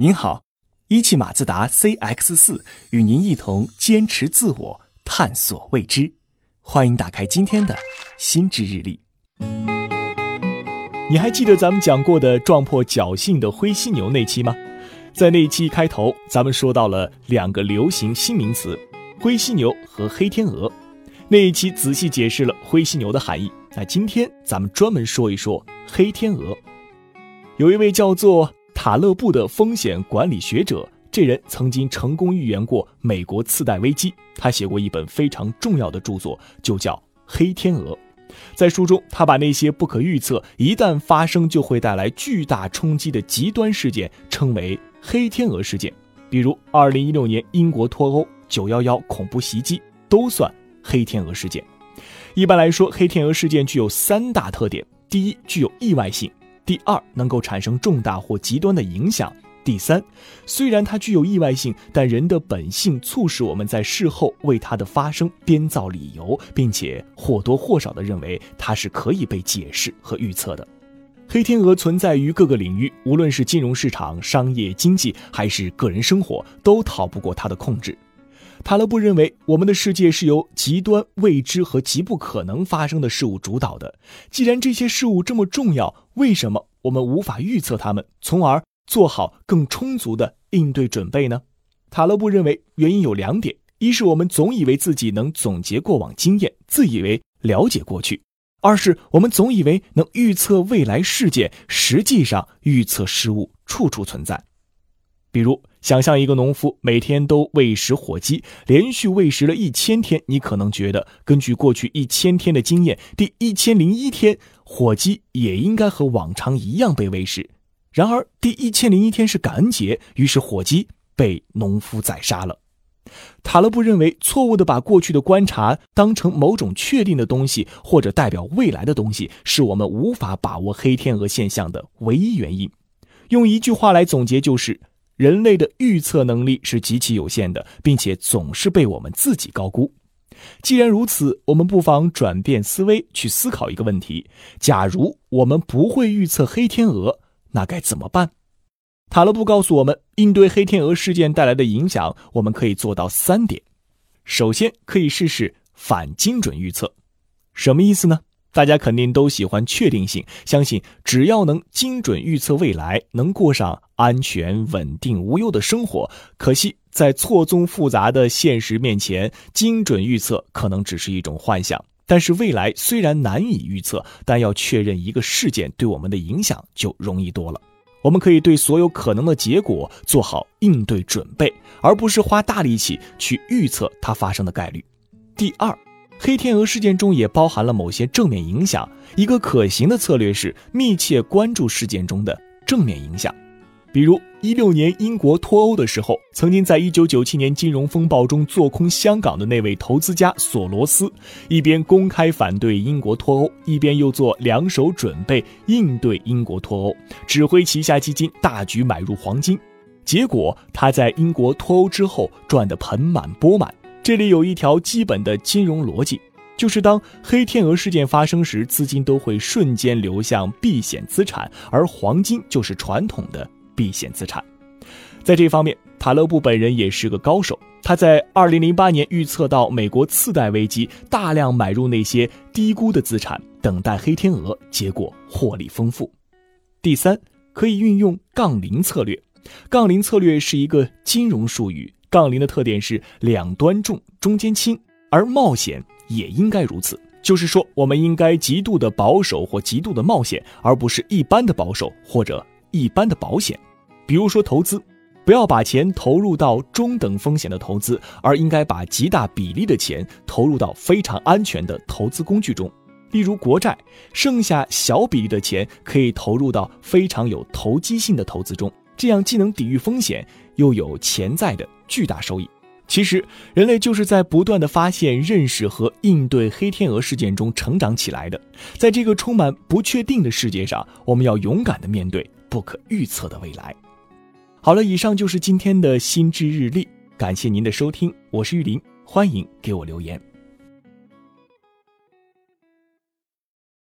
您好，一汽马自达 CX 四与您一同坚持自我，探索未知。欢迎打开今天的心智日历。你还记得咱们讲过的撞破侥幸的灰犀牛那期吗？在那期开头，咱们说到了两个流行新名词：灰犀牛和黑天鹅。那一期仔细解释了灰犀牛的含义。那今天咱们专门说一说黑天鹅。有一位叫做。塔勒布的风险管理学者，这人曾经成功预言过美国次贷危机。他写过一本非常重要的著作，就叫《黑天鹅》。在书中，他把那些不可预测、一旦发生就会带来巨大冲击的极端事件称为“黑天鹅事件”。比如，2016年英国脱欧、911恐怖袭击都算黑天鹅事件。一般来说，黑天鹅事件具有三大特点：第一，具有意外性。第二，能够产生重大或极端的影响。第三，虽然它具有意外性，但人的本性促使我们在事后为它的发生编造理由，并且或多或少地认为它是可以被解释和预测的。黑天鹅存在于各个领域，无论是金融市场、商业经济，还是个人生活，都逃不过它的控制。塔勒布认为，我们的世界是由极端未知和极不可能发生的事物主导的。既然这些事物这么重要，为什么我们无法预测它们，从而做好更充足的应对准备呢？塔勒布认为，原因有两点：一是我们总以为自己能总结过往经验，自以为了解过去；二是我们总以为能预测未来事件，实际上预测失误处处存在。比如，想象一个农夫每天都喂食火鸡，连续喂食了一千天，你可能觉得，根据过去一千天的经验，第一千零一天，火鸡也应该和往常一样被喂食。然而，第一千零一天是感恩节，于是火鸡被农夫宰杀了。塔勒布认为，错误的把过去的观察当成某种确定的东西，或者代表未来的东西，是我们无法把握黑天鹅现象的唯一原因。用一句话来总结，就是。人类的预测能力是极其有限的，并且总是被我们自己高估。既然如此，我们不妨转变思维，去思考一个问题：假如我们不会预测黑天鹅，那该怎么办？塔勒布告诉我们，应对黑天鹅事件带来的影响，我们可以做到三点。首先，可以试试反精准预测。什么意思呢？大家肯定都喜欢确定性，相信只要能精准预测未来，能过上安全、稳定、无忧的生活。可惜，在错综复杂的现实面前，精准预测可能只是一种幻想。但是，未来虽然难以预测，但要确认一个事件对我们的影响就容易多了。我们可以对所有可能的结果做好应对准备，而不是花大力气去预测它发生的概率。第二。黑天鹅事件中也包含了某些正面影响。一个可行的策略是密切关注事件中的正面影响，比如一六年英国脱欧的时候，曾经在一九九七年金融风暴中做空香港的那位投资家索罗斯，一边公开反对英国脱欧，一边又做两手准备应对英国脱欧，指挥旗下基金大举买入黄金，结果他在英国脱欧之后赚得盆满钵满。这里有一条基本的金融逻辑，就是当黑天鹅事件发生时，资金都会瞬间流向避险资产，而黄金就是传统的避险资产。在这方面，塔勒布本人也是个高手。他在2008年预测到美国次贷危机，大量买入那些低估的资产，等待黑天鹅，结果获利丰富。第三，可以运用杠铃策略。杠铃策略是一个金融术语。杠铃的特点是两端重，中间轻，而冒险也应该如此。就是说，我们应该极度的保守或极度的冒险，而不是一般的保守或者一般的保险。比如说投资，不要把钱投入到中等风险的投资，而应该把极大比例的钱投入到非常安全的投资工具中，例如国债。剩下小比例的钱可以投入到非常有投机性的投资中，这样既能抵御风险，又有潜在的。巨大收益。其实，人类就是在不断的发现、认识和应对黑天鹅事件中成长起来的。在这个充满不确定的世界上，我们要勇敢的面对不可预测的未来。好了，以上就是今天的心智日历，感谢您的收听，我是玉林，欢迎给我留言。